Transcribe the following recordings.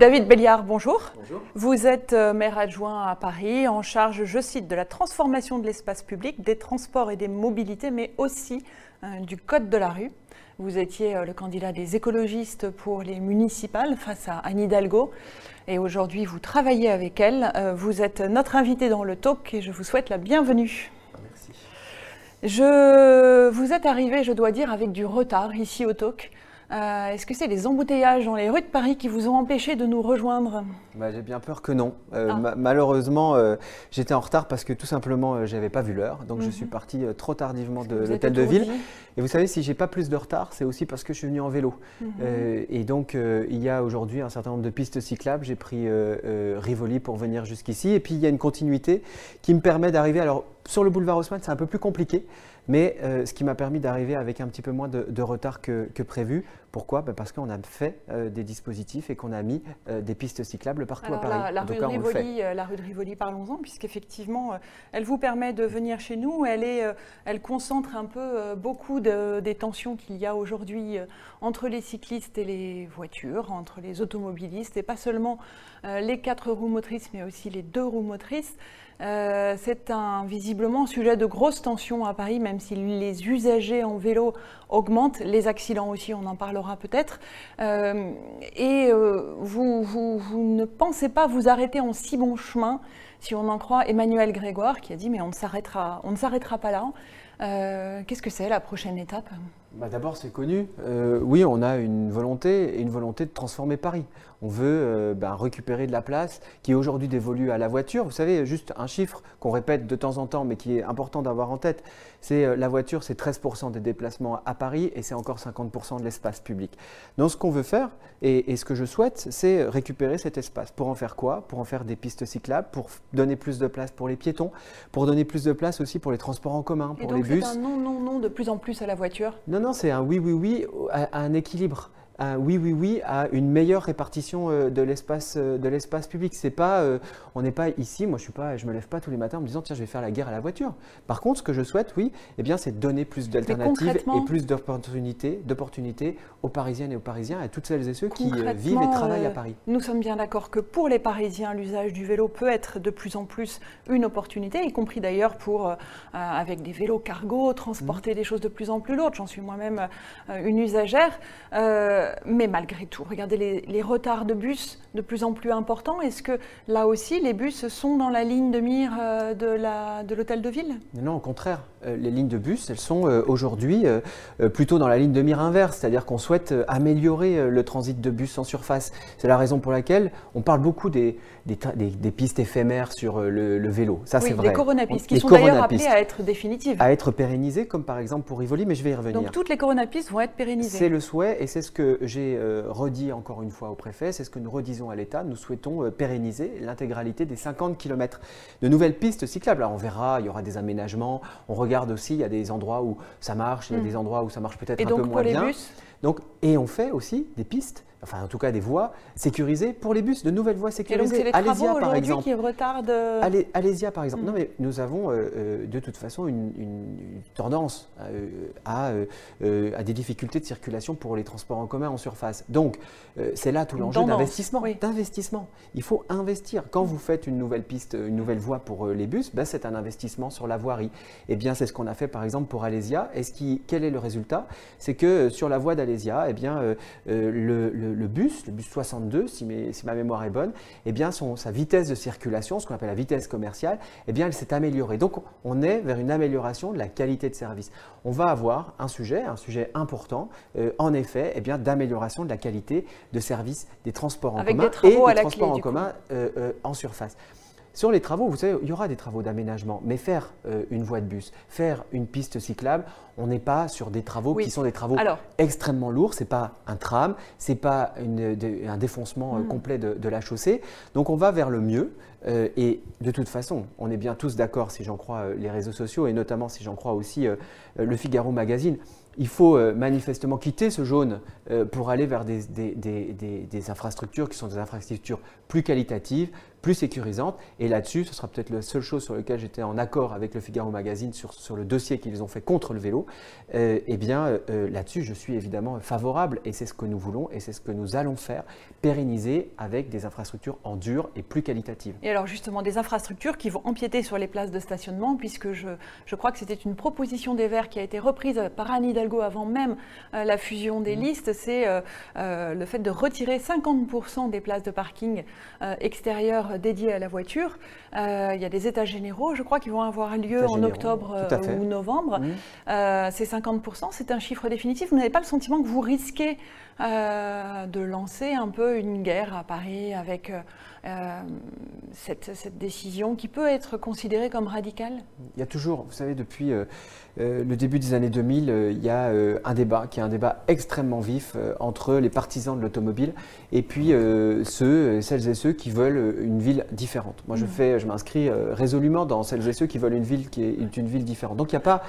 David Béliard, bonjour. Bonjour. Vous êtes euh, maire adjoint à Paris, en charge, je cite, de la transformation de l'espace public, des transports et des mobilités, mais aussi euh, du code de la rue. Vous étiez euh, le candidat des écologistes pour les municipales face à Anne Hidalgo. Et aujourd'hui, vous travaillez avec elle. Euh, vous êtes notre invité dans le talk et je vous souhaite la bienvenue. Merci. Je, vous êtes arrivé, je dois dire, avec du retard ici au talk. Euh, Est-ce que c'est les embouteillages dans les rues de Paris qui vous ont empêché de nous rejoindre Bah, J'ai bien peur que non. Euh, Ah. ma- malheureusement, euh, j'étais en retard parce que tout simplement, j'avais pas vu l'heure. Donc, je Mhm. suis parti euh, trop tardivement de l'hôtel de ville. Et vous savez, si j'ai pas plus de retard, c'est aussi parce que je suis venu en vélo. Mhm. Et donc, il y a aujourd'hui un certain nombre de pistes cyclables. J'ai pris Rivoli pour venir jusqu'ici. Et puis, il y a une continuité qui me permet d'arriver. Alors, sur le boulevard Haussmann, c'est un peu plus compliqué. Mais euh, ce qui m'a permis d'arriver avec un petit peu moins de, de retard que, que prévu. Pourquoi? Bah, Parce qu'on a fait euh, des dispositifs et qu'on a mis euh, des pistes cyclables partout Alors, à Paris. la, rue cas. Rivoli, la rue de Rivoli, parlons-en, puisqu'effectivement, elle vous permet de venir chez nous. Elle, est, elle concentre un peu beaucoup de- des tensions qu'il y a aujourd'hui entre les cyclistes et les voitures, entre les automobilistes, et pas seulement les quatre roues motrices, mais aussi les deux roues motrices. Euh, c'est un visiblement sujet de grosse tension à Paris, même si les usagers en vélo augmentent, les accidents aussi, on en parlera peut-être. Euh, et euh, vous, ne pensez pas vous arrêter en si bon chemin, si on en croit Emmanuel Grégoire, qui a dit mais on ne s'arrêtera pas là. Euh, Qu'est-ce que c'est la prochaine étape? Bah, D'abord, c'est connu. Euh, oui, on a une volonté et une volonté de transformer Paris. On veut euh, ben, récupérer de la place qui est aujourd'hui dévolue à la voiture. Vous savez, juste un chiffre qu'on répète de temps en temps, mais qui est important d'avoir en tête, c'est euh, la voiture, c'est 13% des déplacements à Paris et c'est encore 50% de l'espace public. Donc, ce qu'on veut faire et, et ce que je souhaite, c'est récupérer cet espace. Pour en faire quoi? Pour en faire des pistes cyclables, pour donner plus de place pour les piétons, pour donner plus de place aussi pour les transports en commun, Et pour les c'est un non, non, non de plus en plus à la voiture. Non, non, c'est un oui, oui, oui à, à un équilibre. Oui, oui, oui à une meilleure répartition euh, de l'espace euh, de l'espace public. C'est pas, euh, on n'est pas ici. Moi, je suis pas, je me lève pas tous les matins en me disant tiens, je vais faire la guerre à la voiture. Par contre, ce que je souhaite, oui, eh bien, c'est donner plus d'alternatives et plus d'opportunités, d'opportunités aux Parisiennes et aux Parisiens, et à toutes celles et ceux qui vivent et travaillent à Paris. Nous sommes bien d'accord que pour les Parisiens, l'usage du vélo peut être de plus en plus une opportunité, y compris d'ailleurs pour, euh, avec des vélos cargo, transporter des choses de plus en plus lourdes. J'en suis moi-même une usagère. Euh, mais malgré tout, regardez les, retards de bus de plus en plus importants. Est-ce que là aussi, les bus sont dans la ligne de mire euh, de l'hôtel de ville? Non, au contraire. Euh, les lignes de bus, elles sont euh, aujourd'hui euh, plutôt dans la ligne de mire inverse, c'est-à-dire qu'on souhaite améliorer le transit de bus en surface. C'est la raison pour laquelle on parle beaucoup des, des, des- pistes éphémères sur le, le vélo. Ça, Oui, c'est vrai. les coronapistes, On- qui les sont d'ailleurs appelées à être définitives. à être pérennisées, comme par exemple pour Rivoli, mais je vais y revenir. Donc toutes les coronapistes vont être pérennisées. C'est le souhait et c'est ce que j'ai redit encore une fois au préfet, c'est ce que nous redisons à l'État. Nous souhaitons pérenniser l'intégralité des 50 km de nouvelles pistes cyclables. Alors on verra, il y aura des aménagements. On regarde aussi, il y a des endroits où ça marche, il y a Mm. des endroits où ça marche peut-être Et un donc peu pour moins les bien. bus Donc, et on fait aussi des pistes, enfin en tout cas des voies sécurisées pour les bus, de nouvelles voies Et donc sécurisées. c'est les travaux Alésia par exemple. qui retardent. euh, Alésia, par exemple. Non, mais nous avons euh, euh, de toute façon une, tendance euh, à, euh, euh, à des difficultés de circulation pour les transports en commun en surface. Donc, euh, c'est là tout l'enjeu d'investissement. oui. D'investissement. Il faut investir. Quand vous faites une nouvelle piste, une nouvelle voie pour euh, les bus, ben, c'est un investissement sur la voirie. Eh bien, c'est ce qu'on a fait par exemple pour Alésia. Et ce qui, quel est le résultat? C'est que euh, sur la voie d'Alésia, eh bien, euh, euh, le, le- le bus, le bus 62, si, mes- si ma mémoire est bonne, eh bien, son- sa vitesse de circulation, ce qu'on appelle la vitesse commerciale, eh bien, elle s'est améliorée. Donc, on est vers une amélioration de la qualité de service. On va avoir un sujet, un sujet important, euh, en effet, eh bien, d'amélioration de la qualité de service des transports en Avec commun des travaux et à des clé, transports en commun euh, en surface. Sur les travaux, vous savez, il y aura des travaux d'aménagement, mais faire euh, une voie de bus, faire une piste cyclable, on n'est pas sur des travaux Oui. qui sont des travaux Alors, extrêmement lourds. C'est pas un tram, c'est pas une- de- un défoncement euh, Mhm. complet de, de la chaussée. Donc on va vers le mieux. et de toute façon, on est bien tous d'accord, si j'en crois les réseaux sociaux, et notamment si j'en crois aussi le Figaro Magazine, il faut manifestement quitter ce jaune pour aller vers des, des, infrastructures qui sont des infrastructures plus qualitatives, plus sécurisante. Et là-dessus, ce sera peut-être la seule chose sur laquelle j'étais en accord avec le Figaro Magazine sur, sur le dossier qu'ils ont fait contre le vélo. Euh, eh bien, euh, euh, là-dessus, je suis évidemment favorable et c'est ce que nous voulons et c'est ce que nous allons faire, pérenniser avec des infrastructures en dur et plus qualitatives. Et alors justement, des infrastructures qui vont empiéter sur les places de stationnement, puisque je, je crois que c'était une proposition des Verts qui a été reprise par Anne Hidalgo avant même la fusion des mmh. listes, c'est le fait de retirer 50% des places de parking extérieures dédié à la voiture. Euh, il y a des états généraux, je crois, qui vont avoir lieu en octobre euh, ou novembre. Mmh. Euh, c'est 50%, c'est un chiffre définitif. Vous n'avez pas le sentiment que vous risquez de lancer un peu une guerre à Paris avec cette, cette, décision qui peut être considérée comme radicale? Il y a toujours, vous savez, depuis euh, le début des années 2000, euh, il y a euh, un débat qui est un débat extrêmement vif entre les partisans de l'automobile et puis ceux, celles et ceux qui veulent une ville différente. Moi, je, mmh. fais, je m'inscris résolument dans celles et ceux qui veulent une ville qui est une ville différente. Donc, il n'y a pas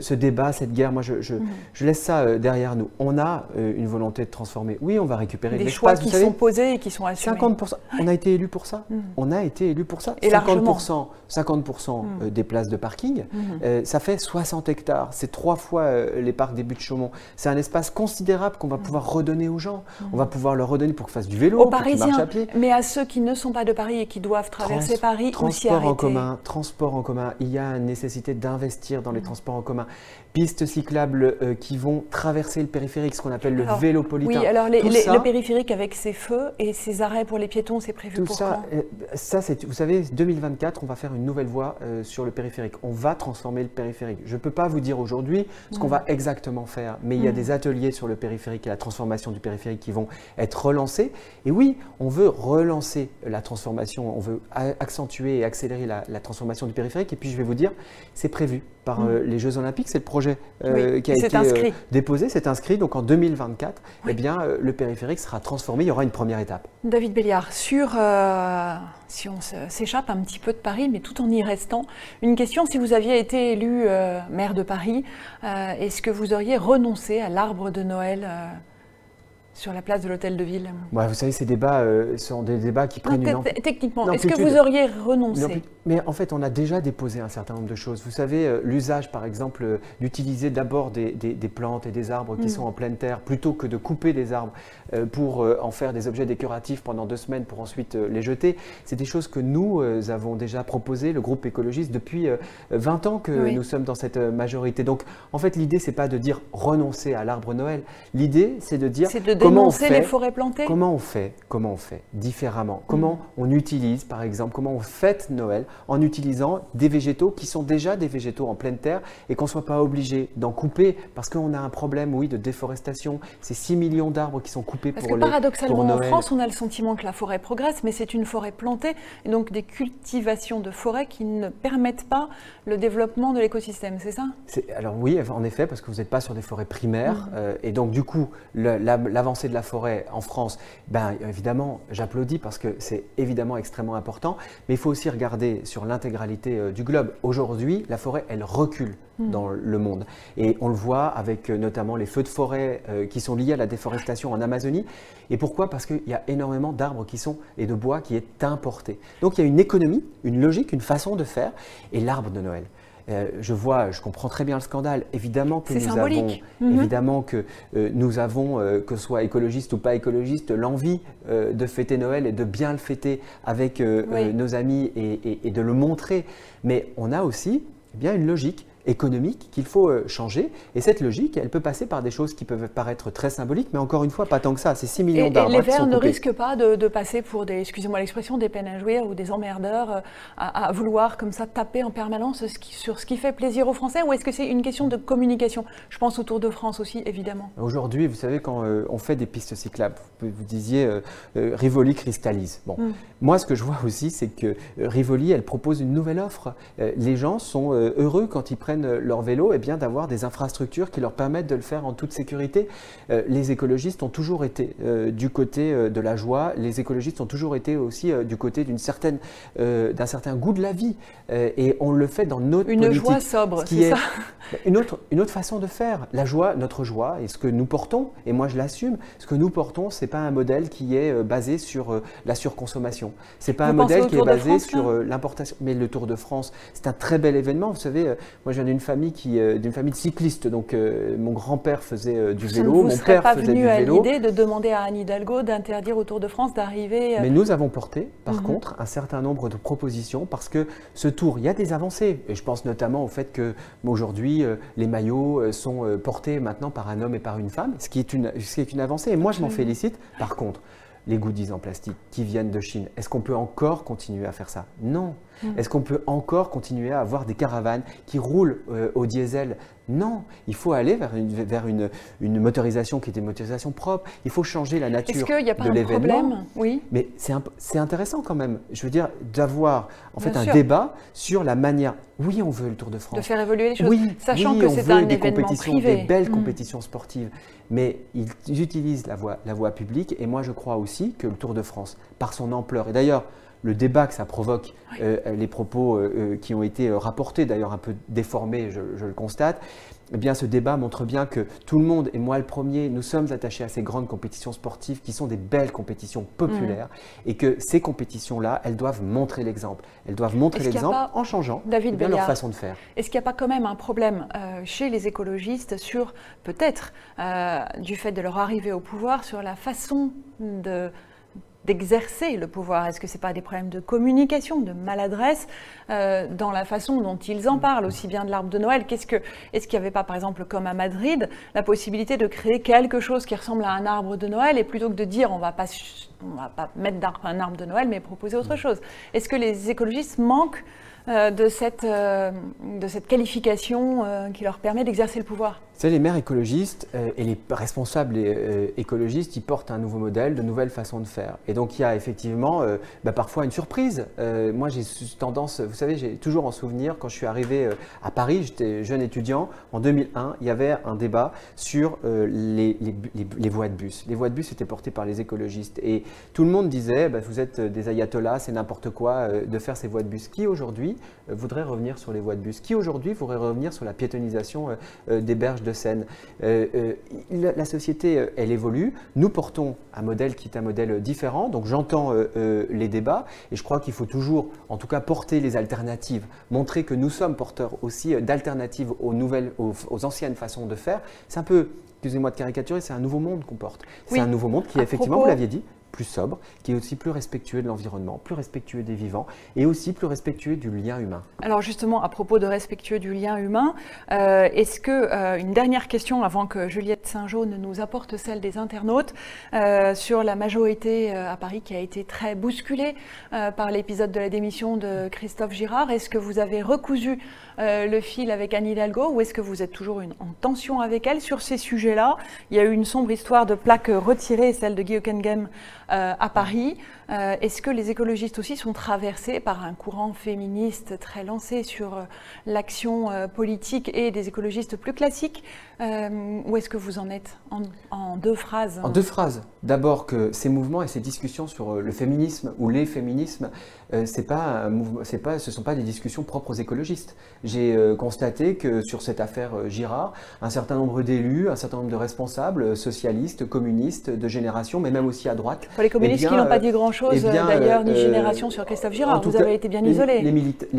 ce, débat, cette guerre, moi je, mhm. laisse ça euh, derrière nous. On a euh, une volonté de transformer. Oui, on va récupérer des choix qui sont posés et qui sont assumés. 50%. On a été élu pour ça. Mhm. On a été élu pour ça. Et 50%, 50% mhm. des places de parking, euh, ça fait 60 hectares. C'est trois fois les parcs des buts de Chaumont. C'est un espace considérable qu'on va pouvoir redonner aux gens. On va pouvoir leur redonner pour qu'ils fassent du vélo, aux pour marchent à pied. Mais à ceux qui ne sont pas de Paris et qui doivent traverser Paris, transport en commun, transport en commun. Il y a une nécessité d'investir dans les transports en commun forma pistes cyclables euh, qui vont traverser le périphérique, ce qu'on appelle le vélopolitain. Oui, alors le périphérique avec ses feux et ses arrêts pour les piétons, c'est prévu pour ça, quand euh, ça, c'est, vous savez, 2024, on va faire une nouvelle voie euh, sur le périphérique. On va transformer le périphérique. Je ne peux pas vous dire aujourd'hui ce qu'on va exactement faire, mais il y a mm. des ateliers sur le périphérique et la transformation du périphérique qui vont être relancés. Et oui, on veut relancer la transformation, on veut accentuer et accélérer la, la transformation du périphérique. Et puis je vais vous dire, c'est prévu par mm. les Jeux Olympiques, c'est le projet euh, qui a été euh, déposé, c'est inscrit. Donc en 2024, eh bien, euh, le périphérique sera transformé. Il y aura une première étape. David Béliard, sur, si on s'échappe un petit peu de Paris, mais tout en y restant, une question, si vous aviez été élu maire de Paris, est-ce que vous auriez renoncé à l'arbre de Noël sur la place de l'hôtel de ville Vous savez, ces débats euh, sont des débats qui prennent une Techniquement, est-ce que vous auriez renoncé Mais en fait, on a déjà déposé un certain nombre de choses. Vous savez, euh, l'usage, par exemple, euh, d'utiliser d'abord des, plantes et des arbres qui mm. sont en pleine terre, plutôt que de couper des arbres pour en faire des objets décoratifs pendant deux semaines pour ensuite les jeter, c'est des choses que nous avons déjà proposées, le groupe écologiste, depuis 20 ans que nous sommes dans cette majorité. Donc, en fait, l'idée, c'est pas de dire renoncer à l'arbre Noël. L'idée, c'est de dire comment on fait, les forêts plantées Comment on fait Comment on fait différemment Comment mm. on utilise, par exemple, comment on fête Noël en utilisant des végétaux qui sont déjà des végétaux en pleine terre et qu'on ne soit pas obligé d'en couper parce qu'on a un problème, oui, de déforestation. C'est 6 millions d'arbres qui sont coupés parce pour que paradoxalement, en France, on a le sentiment que la forêt progresse, mais c'est une forêt plantée et donc des cultivations de forêt qui ne permettent pas le développement de l'écosystème, c'est ça? Alors oui, en effet, parce que vous n'êtes pas sur des forêts primaires mm. euh, et donc du coup, l'avancée de la forêt en France, ben, évidemment, j'applaudis parce que c'est évidemment extrêmement important, mais il faut aussi regarder sur l'intégralité euh, du globe. Aujourd'hui, la forêt, elle recule hmm. dans le monde. Et on le voit avec euh, notamment les feux de forêt euh, qui sont liés à la déforestation en Amazonie. Et pourquoi? Parce qu'il y a énormément d'arbres qui sont et de bois qui est importé. Donc il y a une économie, une logique, une façon de faire. Et l'arbre de Noël, euh, je vois, je comprends très bien le scandale. Évidemment que nous avons, mhm. évidemment que euh, nous avons, euh, que ce soit écologiste ou pas écologiste, l'envie de fêter Noël et de bien le fêter avec nos amis et, et, de le montrer. Mais on a aussi eh bien une logique économique qu'il faut euh, changer. Et cette logique, elle peut passer par des choses qui peuvent paraître très symboliques, mais encore une fois, pas tant que ça. C'est 6 millions d'arbres. Et les Verts ne risquent pas de, passer pour des, excusez-moi l'expression, des peines à jouer ou des emmerdeurs euh, à, vouloir comme ça taper en permanence sur ce qui fait plaisir aux Français Ou est-ce que c'est une question de communication? Je pense au Tour de France aussi, évidemment. Aujourd'hui, vous savez, quand euh, on fait des pistes cyclables, vous, disiez Rivoli cristallise. Bon, hmm. moi, ce que je vois aussi, c'est que Rivoli, elle propose une nouvelle offre. les gens sont heureux quand ils prennent prennent leur vélo, et eh bien d'avoir des infrastructures qui leur permettent de le faire en toute sécurité. les écologistes ont toujours été du côté de la joie, les écologistes ont toujours été aussi du côté d'une certaine, d'un certain goût de la vie, et on le fait dans notre une joie sobre, c'est ça. Une autre, une autre façon de faire. La joie, notre joie, et ce que nous portons, et moi je l'assume, ce que nous portons, c'est pas un modèle qui est basé sur la surconsommation. C'est pas un modèle qui est basé sur l'importation. Mais le Tour de France, c'est un très bel événement. Vous savez, moi je viens d'une famille qui, d'une famille de cyclistes, donc mon grand-père faisait du vélo, mon père pas faisait du vélo. à l'idée de demander à Anne Hidalgo d'interdire au Tour de France d'arriver. Mais nous avons porté, par mhm. contre, un certain nombre de propositions parce que ce Tour, il y a des avancées. Et je pense notamment au fait que aujourd'hui, les maillots sont portés maintenant par un homme et par une femme, ce qui est une, ce qui est une avancée. Et moi, je m'en félicite. Par contre, les goodies en plastique qui viennent de Chine. Est-ce qu'on peut encore continuer à faire ça? Non. Mm. Est-ce qu'on peut encore continuer à avoir des caravanes qui roulent euh, au diesel? Non. Il faut aller vers, une, vers une, une, motorisation qui est une motorisation propre. Il faut changer la nature Est-ce qu'il n'y a pas un problème? Oui. Mais c'est intéressant quand même. Je veux dire, d'avoir en fait un débat sur la manière. Oui, on veut le Tour de France. De faire évoluer les choses. Oui, sachant oui, que c'est un des événement compétitions, privé. des belles Mm. compétitions sportives mais ils utilisent la voie, la voie publique et moi je crois aussi que le Tour de France, par son ampleur, et d'ailleurs le débat que ça provoque, euh, les propos euh, euh, qui ont été rapportés, d'ailleurs un peu déformés, je, je le constate, eh bien, ce débat montre bien que tout le monde, et moi le premier, nous sommes attachés à ces grandes compétitions sportives qui sont des belles compétitions populaires et que ces compétitions-là, elles doivent montrer l'exemple. Elles doivent montrer l'exemple en changeant David eh bien, leur façon de faire. Est-ce qu'il n'y a pas quand même un problème euh, chez les écologistes sur, peut-être, euh, du fait de leur arrivée au pouvoir, sur la façon de d'exercer le pouvoir. Est-ce que ce n'est pas des problèmes de communication, de maladresse euh, dans la façon dont ils en parlent, aussi bien de l'arbre de Noël? Est-ce qu'il n'y avait pas, par exemple, comme à Madrid, la possibilité de créer quelque chose qui ressemble à un arbre de Noël et plutôt que de dire on va pas pas mettre un arbre de Noël, mais proposer autre chose Est-ce que les écologistes manquent euh, de, cette, euh, de cette qualification euh, qui leur permet d'exercer le pouvoir? C'est les maires écologistes et les responsables écologistes, ils portent un nouveau modèle, de nouvelles façons de faire. Et donc il y a effectivement bah, parfois une surprise. moi j'ai tendance, vous savez, j'ai toujours en souvenir quand je suis arrivé à Paris, j'étais jeune étudiant, en 2001, il y avait un débat sur les, voies de bus. Les voies de bus étaient portées par les écologistes et tout le monde disait, bah, vous êtes des ayatollahs, c'est n'importe quoi de faire ces voies de bus. Qui aujourd'hui voudrait revenir sur les voies de bus? Qui aujourd'hui voudrait revenir sur la piétonisation des berges de. Euh, euh, la, société, euh, elle évolue. Nous portons un modèle qui est un modèle différent. Donc j'entends les débats et je crois qu'il faut toujours, en tout cas, porter les alternatives, montrer que nous sommes porteurs aussi d'alternatives aux nouvelles, aux, anciennes façons de faire. C'est un peu excusez-moi de caricaturer, c'est un nouveau monde qu'on porte. C'est un nouveau monde qui, effectivement, vous l'aviez dit, plus sobre, qui est aussi plus respectueux de l'environnement, plus respectueux des vivants et aussi plus respectueux du lien humain. Alors justement, à propos de respectueux du lien humain, euh, est-ce que, euh, une dernière question avant que Juliette Saint-Jaune nous apporte celle des internautes, euh, sur la majorité à Paris qui a été très bousculée par l'épisode de la démission de Christophe Girard, est-ce que vous avez recousu le fil avec Anne Hidalgo ou est-ce que vous êtes toujours en tension avec elle? Sur ces sujets-là Il y a eu une sombre histoire de plaques retirées, celle de Guy Hockenheim euh, à Paris. Euh, est-ce que les écologistes aussi sont traversés par un courant féministe très lancé sur euh, l'action politique et des écologistes plus classiques Où est-ce que vous en êtes en, deux phrases En deux phrases. D'abord que ces mouvements et ces discussions sur le féminisme ou les féminismes, ce ne sont pas des discussions propres aux écologistes. J'ai constaté que sur cette affaire Girard, un certain nombre d'élus, un certain nombre de responsables socialistes, communistes, de génération, mais même aussi à droite, les communistes eh qui n'ont pas dit grand-chose eh d'ailleurs, ni euh, Génération sur Christophe Girard. Vous avez été bien isolé. Les,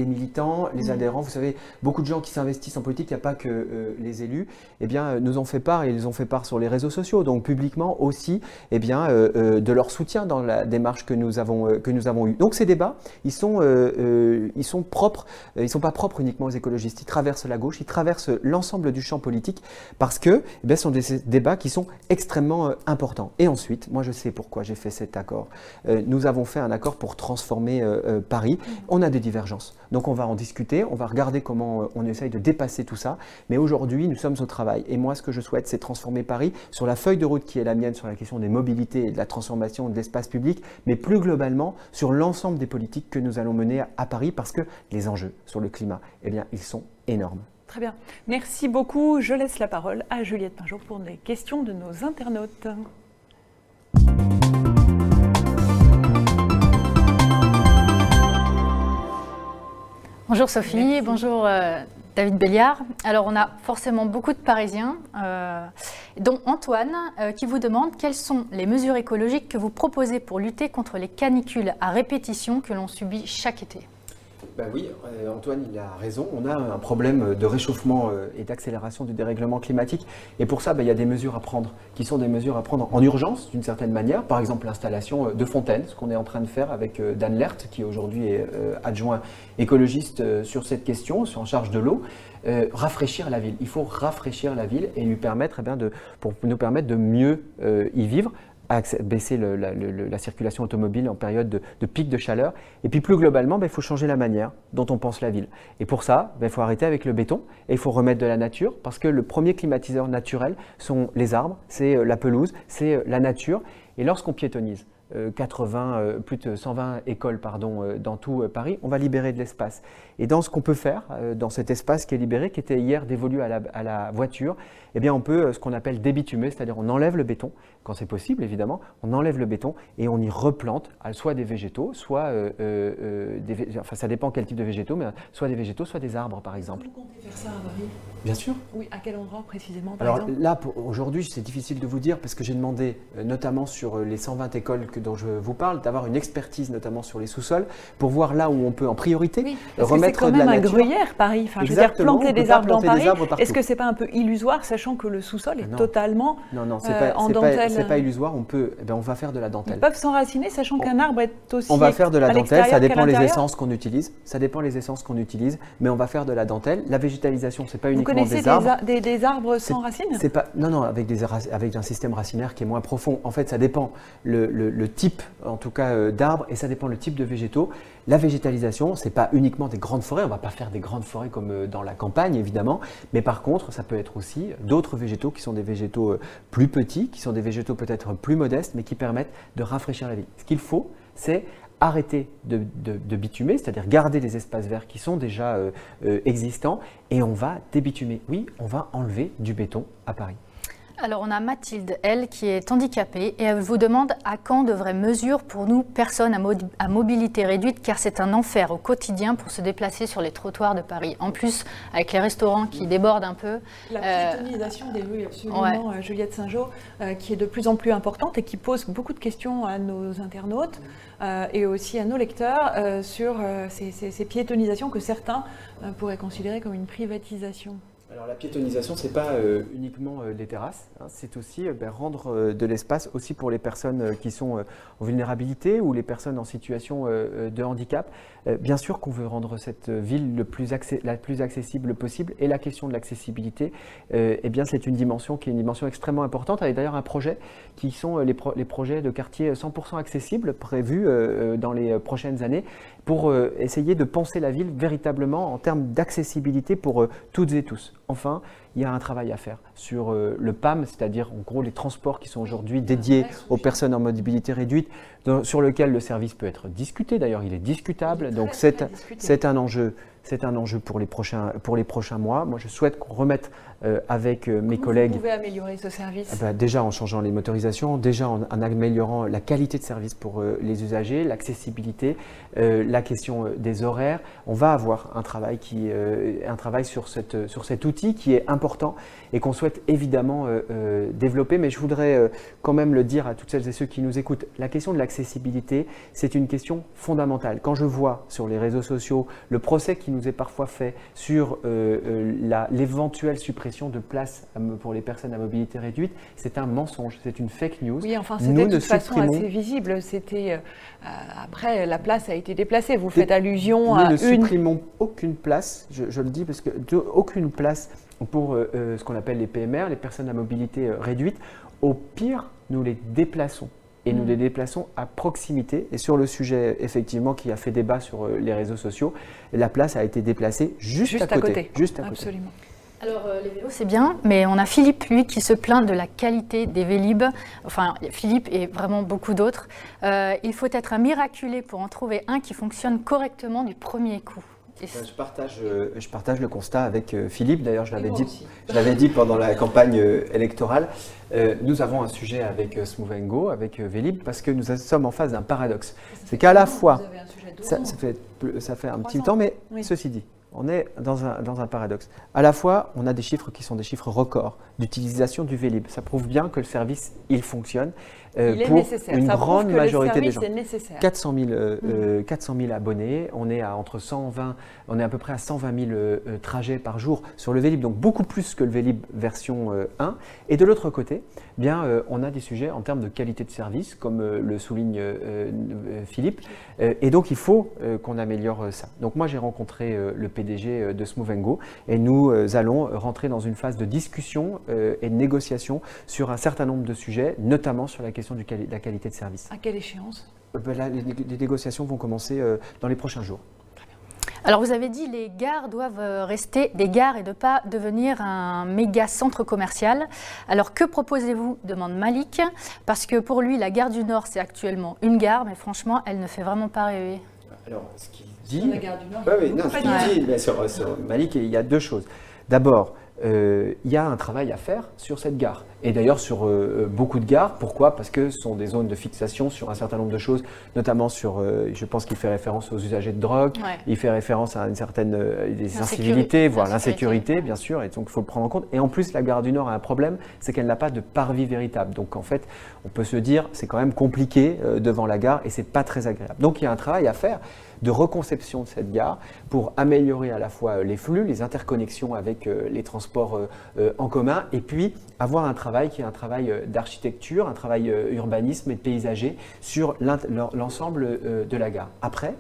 militants, les mm. adhérents, vous savez, beaucoup de gens qui s'investissent en politique, il n'y a pas que euh, les élus, eh bien, euh, nous ont fait part et ils ont fait part sur les réseaux sociaux, donc publiquement aussi, eh bien, de leur soutien dans la démarche que nous avons, que nous avons eue. Donc ces débats, ils sont, ils sont propres, ils ne sont pas propres uniquement aux écologistes, ils traversent la gauche, ils traversent l'ensemble du champ politique parce que eh bien, ce sont des débats qui sont extrêmement importants. Et ensuite, moi je sais pourquoi j'ai fait cet accord. Euh, nous avons fait un accord pour transformer euh, euh, Paris. On a des divergences. Donc on va en discuter, on va regarder comment on essaye de dépasser tout ça. Mais aujourd'hui, nous sommes au travail. Et moi, ce que je souhaite, c'est transformer Paris sur la feuille de route qui est la mienne sur la question des mobilités et de la transformation de l'espace public, mais plus globalement sur l'ensemble des politiques que nous allons mener à Paris parce que les enjeux sur le climat, eh bien, ils sont énormes Très bien. Merci beaucoup. Je laisse la parole à Juliette Pinjot pour des questions de nos internautes. Bonjour Sophie, bonjour euh, David Béliard. Alors on a forcément beaucoup de Parisiens, euh, dont Antoine, euh, qui vous demande quelles sont les mesures écologiques que vous proposez pour lutter contre les canicules à répétition que l'on subit chaque été. Ben oui, euh, Antoine, il a raison. On a un problème de réchauffement euh, et d'accélération du dérèglement climatique. Et pour ça, ben, il y a des mesures à prendre, qui sont des mesures à prendre en urgence, d'une certaine manière. Par exemple, l'installation euh, de fontaines, ce qu'on est en train de faire avec Dan Lert, qui aujourd'hui est adjoint écologiste sur cette question, en charge de l'eau. rafraîchir la ville. Il faut rafraîchir la ville et lui permettre, eh de, pour nous permettre de mieux y vivre baisser la, circulation automobile en période de, pic de chaleur. Et puis plus globalement, ben, il faut changer la manière dont on pense la ville. Et pour ça, ben, il faut arrêter avec le béton et il faut remettre de la nature parce que le premier climatiseur naturel sont les arbres, c'est euh, la pelouse, c'est euh, la nature. Et lorsqu'on piétonise, 80, euh, plus de 120 écoles pardon, dans tout Paris, on va libérer de l'espace. Et dans ce qu'on peut faire, dans cet espace qui est libéré, qui était hier dévolu à la, à la voiture, eh bien on peut ce qu'on appelle débitumer, c'est-à-dire on enlève le béton, quand c'est possible évidemment, on enlève le béton et on y replante soit des végétaux, soit euh, euh, euh, des, enfin ça dépend quel type de végétaux, mais soit des végétaux, soit des arbres par exemple. Vous comptez faire ça à Paris? Bien sûr. Oui, à quel endroit précisément par Alors là, aujourd'hui, c'est difficile de vous dire parce que j'ai demandé, notamment sur les 120 écoles que, dont je vous parle, d'avoir une expertise notamment sur les sous-sols pour voir là où on peut en priorité oui, remettre que quand même la un gruyère Paris. Enfin, je veux dire, planter des arbres dans Paris. Est-ce que c'est pas un peu illusoire, sachant que le sous-sol est totalement non, non, c'est pas, en dentelle c'est pas illusoire, on peut, eh ben, on va faire de la dentelle. Ils peuvent s'enraciner, sachant qu'un arbre est aussi. On va faire de la dentelle, ça dépend les essences qu'on utilise. Ça dépend les essences qu'on utilise, mais on va faire de la dentelle. La végétalisation, c'est pas uniquement des arbres. Des, des, des arbres sans racines C'est pas, non, non, avec, des, avec un système racinaire qui est moins profond. En fait, ça dépend le, le, type, en tout cas, euh, d'arbres, et ça dépend le type de végétaux. La végétalisation, c'est pas uniquement des grandes forêts. On va pas faire des grandes forêts comme euh, dans la campagne, évidemment, mais par contre, ça peut être aussi d'autres végétaux qui sont des végétaux euh, plus petits, qui sont des végétaux peut-être plus modestes, mais qui permettent de rafraîchir la ville. Ce qu'il faut, c'est arrêter de, bitumer, c'est-à-dire garder les espaces verts qui sont déjà existants, et on va débitumer. Oui, on va enlever du béton à Paris. Alors on a Mathilde, elle, qui est handicapée et elle vous demande à quand de vraies mesures pour nous, personnes à, mobilité réduite, car c'est un enfer au quotidien pour se déplacer sur les trottoirs de Paris. En plus, avec les restaurants qui débordent un peu. La euh, piétonisation des rues, absolument, euh, Juliette Saint-Jean, euh, qui est de plus en plus importante et qui pose beaucoup de questions à nos internautes et aussi à nos lecteurs sur ces, ces, piétonisations que certains pourraient considérer comme une privatisation. Alors la piétonisation, ce n'est pas euh, uniquement euh, les terrasses, hein, c'est aussi euh, ben, rendre de l'espace aussi pour les personnes qui sont en vulnérabilité ou les personnes en situation de handicap. bien sûr qu'on veut rendre cette ville la plus accessible possible et la question de l'accessibilité, eh c'est une dimension qui est une dimension extrêmement importante. avec d'ailleurs un projet qui sont les, les projets de quartier 100% accessibles prévus dans les prochaines années pour essayer de penser la ville véritablement en termes d'accessibilité pour toutes et tous. Enfin, il y a un travail à faire sur euh, le PAM, c'est-à-dire en gros les transports qui sont aujourd'hui dédiés aux personnes en mobilité réduite, sur lequel le service peut être discuté. D'ailleurs, il est discutable. Donc c'est un enjeu c'est un enjeu pour les prochains, pour les prochains mois. Moi, je souhaite qu'on remette euh, avec euh, mes collègues. Vous pouvez améliorer ce service? Ah bah, Déjà en changeant les motorisations, déjà en, améliorant la qualité de service pour les usagers, l'accessibilité, la question des horaires. On va avoir un travail, qui, un travail sur, cette, sur cet outil qui est important et qu'on souhaite évidemment développer. Mais je voudrais quand même le dire à toutes celles et ceux qui nous écoutent. La question de l'accessibilité, c'est une question fondamentale. Quand je vois sur les réseaux sociaux le procès qui nous est parfois fait sur l'éventuelle suppression de place pour les personnes à mobilité réduite, c'est un mensonge, c'est une fake news. Oui, enfin, c'était de toute façon assez visible. C'était euh, après la place a été déplacée. Vous faites allusion à une. Nous ne supprimons aucune place. Je, le dis parce que aucune place pour euh, euh, ce qu'on appelle les PMR, les personnes à mobilité réduite. Au pire, nous les déplaçons et nous mm. les déplaçons à proximité. Et sur le sujet, effectivement, qui a fait débat sur les réseaux sociaux, la place a été déplacée juste, à, côté, Juste à Absolument. Alors, euh, les vélos, c'est bien, mais on a Philippe, lui, qui se plaint de la qualité des Vélib. Enfin, Philippe et vraiment beaucoup d'autres. Euh, il faut être un miraculé pour en trouver un qui fonctionne correctement du premier coup. Je, partage, euh, je partage le constat avec euh, Philippe. D'ailleurs, je l'avais dit, dit pendant la campagne euh, électorale. nous avons un sujet avec Smooth Go, avec Vélib, parce que nous sommes en face d'un paradoxe. C'est qu'à la fois, ça, fait, ça fait un petit temps, mais ceci dit, on est dans un, dans un, paradoxe. À la fois, on a des chiffres qui sont des chiffres records d'utilisation du Vélib. Ça prouve bien que le service, il fonctionne. Euh, il pour une grande majorité des gens. 400 000, 400 000 abonnés, on est à entre 120, on est à peu près à 120 000 euh, trajets par jour sur le Vélib, donc beaucoup plus que le Vélib version 1. Euh, Et de l'autre côté, eh bien, on a des sujets en termes de qualité de service, comme le souligne Philippe. et donc, il faut qu'on améliore ça. Donc, moi, j'ai rencontré le PDG de Smooth et nous allons rentrer dans une phase de discussion et de négociation sur un certain nombre de sujets, notamment sur la question de la qualité de service. À quelle échéance? Euh, ben les, négociations vont commencer euh, dans les prochains jours. Alors vous avez dit les gares doivent euh, rester des gares et ne pas devenir un méga centre commercial. Alors que proposez-vous? demande Malik. Parce que pour lui, la gare du Nord, c'est actuellement une gare, mais franchement, elle ne fait vraiment pas rêver. Alors ce qu'il dit... Sur la gare du Nord, oui, non, ce qu'il dit sur, Malik, il y a deux choses. D'abord, il y a un travail à faire sur cette gare et d'ailleurs sur euh, euh, beaucoup de gares. Pourquoi? Parce que ce sont des zones de fixation sur un certain nombre de choses, notamment sur, euh, je pense qu'il fait référence aux usagers de drogue, il fait référence à une certaine des incivilités, voire l'insécurité, bien sûr, et donc il faut le prendre en compte. Et en plus, la gare du Nord a un problème, c'est qu'elle n'a pas de parvis véritable. Donc en fait, on peut se dire, c'est quand même compliqué devant la gare et c'est pas très agréable. Donc il y a un travail à faire de reconception de cette gare pour améliorer à la fois les flux, les interconnexions avec les transports en commun, et puis avoir un travail qui est un travail euh, d'architecture, un travail euh, urbanisme et de paysager sur l'ensemble euh, de la gare. Après,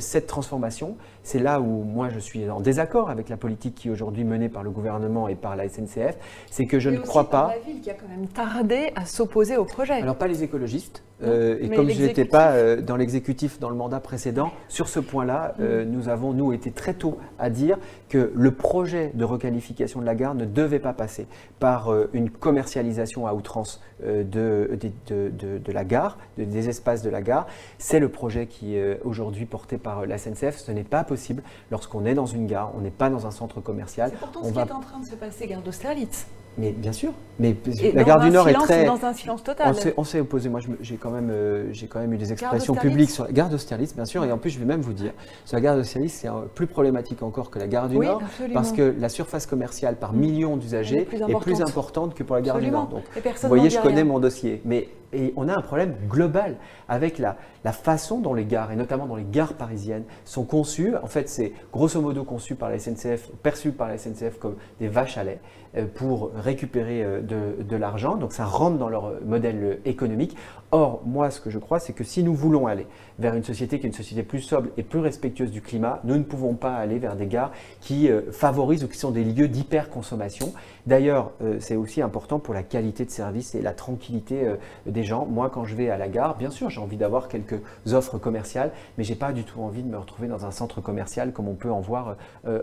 cette transformation, c'est là où moi je suis en désaccord avec la politique qui est aujourd'hui menée par le gouvernement et par la SNCF, c'est que je ne crois pas. la ville qui a quand même tardé à s'opposer au projet. Alors pas les écologistes, euh, et comme je n'étais pas euh, dans l'exécutif dans le mandat précédent, sur ce point-là, euh, mm. nous avons, nous, été très tôt à dire que le projet de requalification de la gare ne devait pas passer par une commercialisation à outrance de, de, la gare, des espaces de la gare. C'est le projet qui est aujourd'hui porté par la SNCF. Ce n'est pas possible lorsqu'on est dans une gare, on n'est pas dans un centre commercial. C'est pourtant ce qui est en train de se passer, gare d'Austerlitz. Mais bien sûr. Mais la gare du Nord est très. dans un silence total. On s'est opposé. Moi, j'ai quand même, euh, j'ai quand même eu des expressions publiques sur la gare d'Austerlitz, bien sûr. Et en plus, je vais même vous dire, sur la gare d'Austerlitz, c'est plus problématique encore que la gare du Nord, parce que la surface commerciale par million d'usagers est, plus importante que pour la gare du Nord. Donc, vous voyez, je connais mon dossier. Mais et on a un problème global avec la, façon dont les gares, et notamment dans les gares parisiennes, sont conçues. En fait, c'est grosso modo conçu par la SNCF, perçu par la SNCF comme des vaches à lait. Euh, pour récupérer euh, de, l'argent. Donc ça rentre dans leur modèle économique. Or, moi, ce que je crois, c'est que si nous voulons aller vers une société qui est une société plus sobre et plus respectueuse du climat, nous ne pouvons pas aller vers des gares qui euh, favorisent ou qui sont des lieux d'hyperconsommation. D'ailleurs, c'est aussi important pour la qualité de service et la tranquillité des Moi, quand je vais à la gare, bien sûr, j'ai envie d'avoir quelques offres commerciales, mais j'ai pas du tout envie de me retrouver dans un centre commercial comme on peut en voir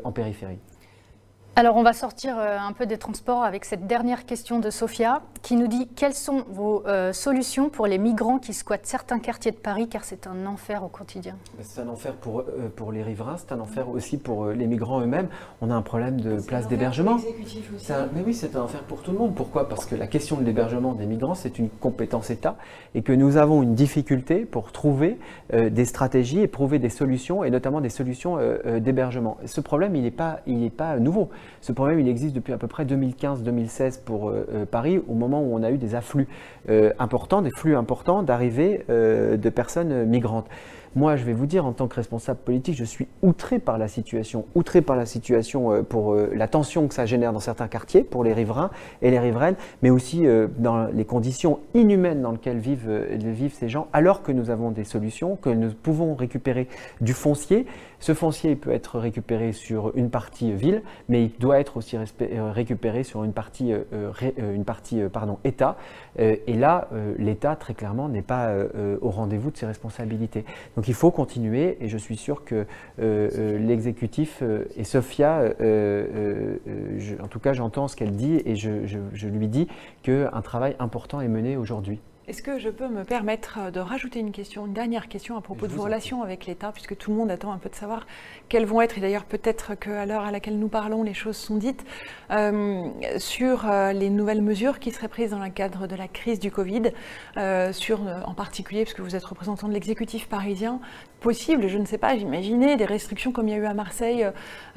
en périphérie. Alors on va sortir euh, un peu des transports avec cette dernière question de Sophia qui nous dit quelles sont vos euh, solutions pour les migrants qui squattent certains quartiers de Paris car c'est un enfer au quotidien? C'est un enfer pour, euh, pour les riverains, c'est un enfer aussi pour les migrants eux-mêmes. On a un problème de place d'hébergement. Mais oui, c'est un enfer pour tout le monde. Pourquoi? Parce que la question de l'hébergement des migrants, c'est une compétence État et que nous avons une difficulté pour trouver des stratégies et trouver des solutions et notamment des solutions d'hébergement. Ce problème, il n'est pas, il pas nouveau. Ce problème, il existe depuis à peu près 2015-2016 pour euh, euh, Paris, au moment où on a eu des afflux euh, importants, des flux importants d'arrivée de personnes migrantes. Moi, je vais vous dire, en tant que responsable politique, je suis outré par la situation, outré par la situation pour la tension que ça génère dans certains quartiers, pour les riverains et les riveraines, mais aussi dans les conditions inhumaines dans lesquelles vivent, vivent ces gens, alors que nous avons des solutions, que nous pouvons récupérer du foncier. Ce foncier peut être récupéré sur une partie ville, mais il doit être aussi euh, récupéré sur une partie, euh, euh, une partie pardon, État. et là, l'État, très clairement, n'est pas au rendez-vous de ses responsabilités. Donc il faut continuer, et je suis sûr que l'exécutif et Sophia, en tout cas j'entends ce qu'elle dit, et je, je lui dis qu'un travail important est mené aujourd'hui Est-ce que je peux me permettre de rajouter une question, une dernière question à propos de vos relations avec l'État, puisque tout le monde attend un peu de savoir quelles vont être, et d'ailleurs peut-être qu'à l'heure à laquelle nous parlons, les choses sont dites, euh, sur euh, les nouvelles mesures qui seraient prises dans le cadre de la crise du Covid, euh, sur en particulier, puisque vous êtes représentant de l'exécutif parisien, possible, je ne sais pas, j'imaginais des restrictions comme il y a eu à Marseille,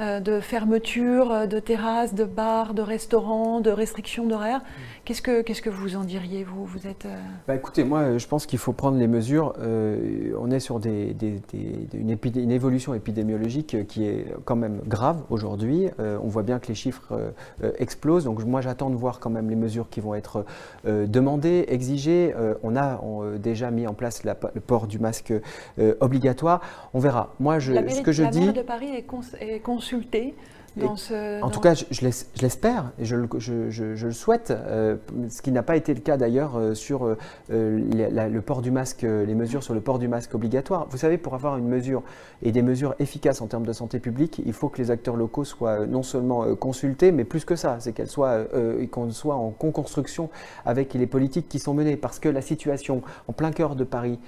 de fermeture de terrasses, de bars, de restaurants, de restrictions d'horaires. Qu'est-ce que, qu'est-ce que vous en diriez, vous, vous êtes, bah, Écoutez, moi, je pense qu'il faut prendre les mesures. on est sur des, une, une, évolution épidémiologique qui est quand même grave aujourd'hui. on voit bien que les chiffres euh, explosent. Donc moi j'attends de voir quand même les mesures qui vont être euh, demandées, exigées. Euh, on a déjà mis en place le port du masque obligatoire. On verra. Moi je, ce que je la dis. de Paris est, est consultée en tout cas, je, l'espère et je, le souhaite, euh, ce qui n'a pas été le cas d'ailleurs euh, sur euh, le port du masque, les mesures sur le port du masque obligatoire. Vous savez, pour avoir une mesure et des mesures efficaces en termes de santé publique, il faut que les acteurs locaux soient non seulement consultés, mais plus que ça, c'est qu'elles soient, qu'on soit en co-construction avec les politiques qui sont menées, parce que la situation en plein cœur de Paris,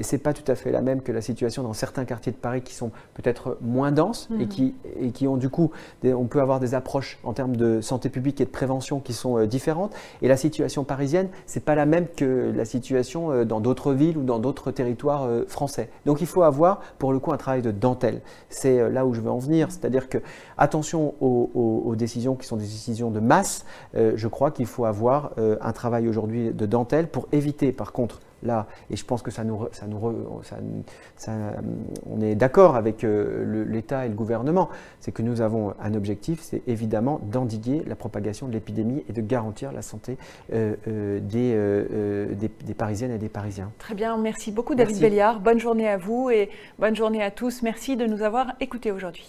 c'est pas tout à fait la même que la situation dans certains quartiers de Paris qui sont peut-être moins denses et, mmh. qui, et qui ont du coup on peut avoir des approches en termes de santé publique et de prévention qui sont euh, différentes. Et la situation parisienne, c'est pas la même que la situation euh, dans d'autres villes ou dans d'autres territoires euh, français. Donc il faut avoir pour le coup un travail de dentelle. C'est là où je veux en venir, c'est-à-dire que attention aux, décisions qui sont des décisions de masse. je crois qu'il faut avoir un travail aujourd'hui de dentelle pour éviter par contre là, et je pense que ça nous, ça nous, ça, on est d'accord avec euh, l'État et le gouvernement, c'est que nous avons un objectif, c'est évidemment d'endiguer la propagation de l'épidémie et de garantir la santé euh, euh, des, des, Parisiennes et des Parisiens. Très bien, merci beaucoup David Béliard. Bonne journée à vous et bonne journée à tous. Merci de nous avoir écoutés aujourd'hui.